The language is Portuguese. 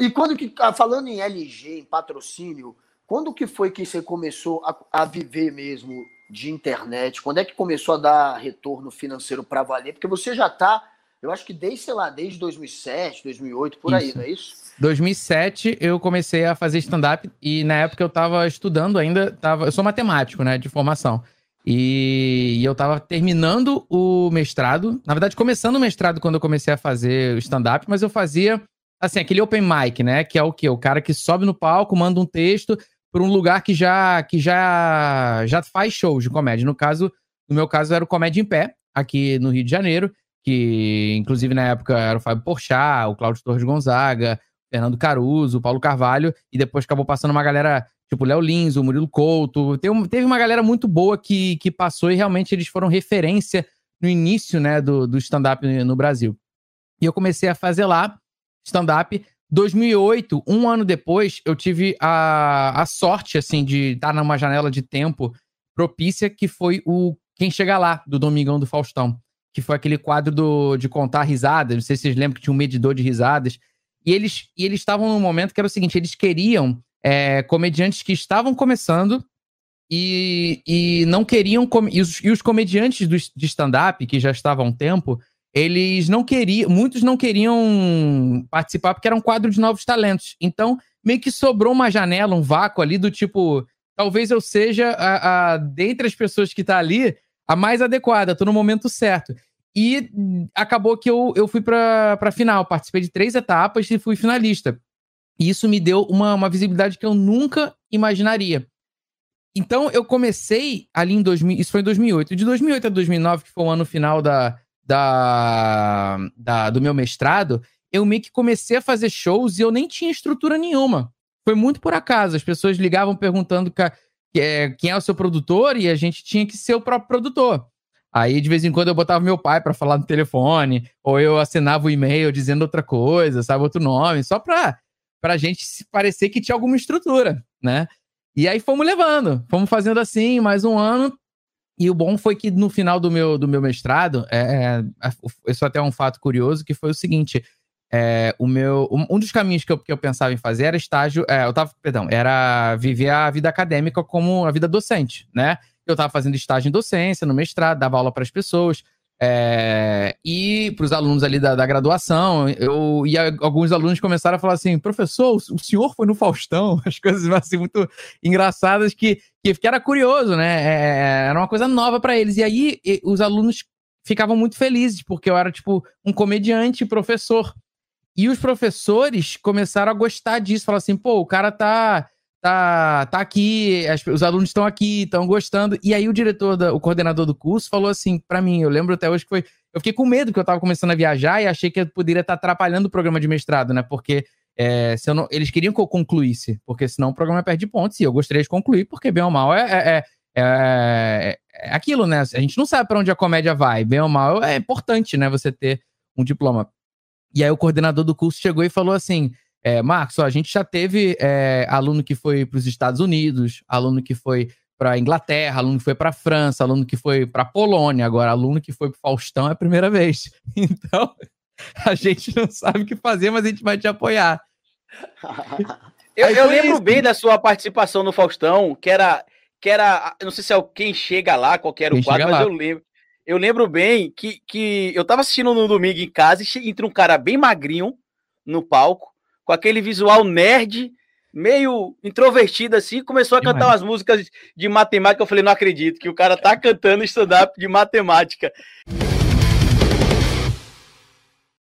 e quando que, ah, falando em LG, em patrocínio, quando que foi que você começou a, a viver mesmo de internet? Quando é que começou a dar retorno financeiro para valer? Porque você já está, eu acho que desde, sei lá, desde 2007, 2008, por isso. aí, não é isso? 2007 eu comecei a fazer stand-up e na época eu estava estudando ainda, tava, eu sou matemático, né, de formação. E, e eu estava terminando o mestrado, na verdade começando o mestrado quando eu comecei a fazer o stand-up, mas eu fazia assim, aquele open mic, né, que é o quê? O cara que sobe no palco, manda um texto para um lugar que já que já já faz shows de comédia. No caso, no meu caso era o Comédia em Pé, aqui no Rio de Janeiro, que inclusive na época era o Fábio Porchat, o Cláudio Torres Gonzaga, Fernando Caruso, Paulo Carvalho, e depois acabou passando uma galera tipo Léo Lins, o Murilo Couto. Teve, teve uma galera muito boa que, que passou e realmente eles foram referência no início né, do, do stand-up no Brasil. E eu comecei a fazer lá stand-up. 2008, um ano depois, eu tive a, a sorte, assim, de estar numa janela de tempo propícia, que foi o Quem Chega Lá, do Domingão do Faustão. Que foi aquele quadro do, de contar risadas. Não sei se vocês lembram que tinha um medidor de risadas. E eles e eles estavam num momento que era o seguinte: eles queriam é, comediantes que estavam começando e, e não queriam. E os, e os comediantes do, de stand-up, que já estavam há um tempo, eles não queriam. Muitos não queriam participar porque era um quadro de novos talentos. Então, meio que sobrou uma janela, um vácuo ali do tipo. Talvez eu seja, a, a dentre as pessoas que tá ali, a mais adequada, tô no momento certo. E acabou que eu, eu fui pra, pra final. Participei de três etapas e fui finalista. E isso me deu uma, uma visibilidade que eu nunca imaginaria. Então eu comecei ali em 2000, isso foi em 2008. De 2008 a 2009, que foi o ano final da, da, da, do meu mestrado, eu meio que comecei a fazer shows e eu nem tinha estrutura nenhuma. Foi muito por acaso. As pessoas ligavam perguntando é, quem é o seu produtor e a gente tinha que ser o próprio produtor. Aí, de vez em quando, eu botava meu pai para falar no telefone, ou eu assinava o e-mail dizendo outra coisa, sabe, outro nome, só pra, pra gente parecer que tinha alguma estrutura, né? E aí fomos levando, fomos fazendo assim, mais um ano. E o bom foi que no final do meu, do meu mestrado, é, é, isso até é um fato curioso, que foi o seguinte: é, o meu, um dos caminhos que eu, que eu pensava em fazer era estágio, é, eu tava, perdão, era viver a vida acadêmica como a vida docente, né? Eu estava fazendo estágio em docência, no mestrado, dava aula para as pessoas. É, e para os alunos ali da, da, graduação, eu e alguns alunos começaram a falar assim: professor, o senhor foi no Faustão? As coisas assim, muito engraçadas que, que, que era curioso, né? É, era uma coisa nova para eles. E aí e, os alunos ficavam muito felizes, porque eu era tipo um comediante professor. E os professores começaram a gostar disso, falaram assim: pô, o cara tá tá, tá aqui, as, os alunos estão aqui, estão gostando. E aí o diretor, da, o coordenador do curso falou assim para mim, eu lembro até hoje que foi, eu fiquei com medo que eu tava começando a viajar e achei que eu poderia estar tá atrapalhando o programa de mestrado, né? Porque é, se eu não, eles queriam que eu concluísse, porque senão o programa perde pontos e eu gostaria de concluir, porque bem ou mal é, é, é, é aquilo, né? A gente não sabe para onde a comédia vai, bem ou mal é importante, né? Você ter um diploma. E aí o coordenador do curso chegou e falou assim: é, Marcos, ó, a gente já teve é, aluno que foi para os Estados Unidos, aluno que foi para Inglaterra, aluno que foi para França, aluno que foi para Polônia, agora aluno que foi para Faustão é a primeira vez. Então, a gente não sabe o que fazer, mas a gente vai te apoiar. eu, eu lembro bem da sua participação no Faustão, que era, que era, não sei se é o quem chega lá, qualquer o quadro, mas lá. eu lembro. Eu lembro bem que, que eu tava assistindo no domingo em casa e entra um cara bem magrinho no palco com aquele visual nerd, meio introvertido assim, começou a cantar umas músicas de matemática. Eu falei, não acredito que o cara tá cantando stand-up de matemática.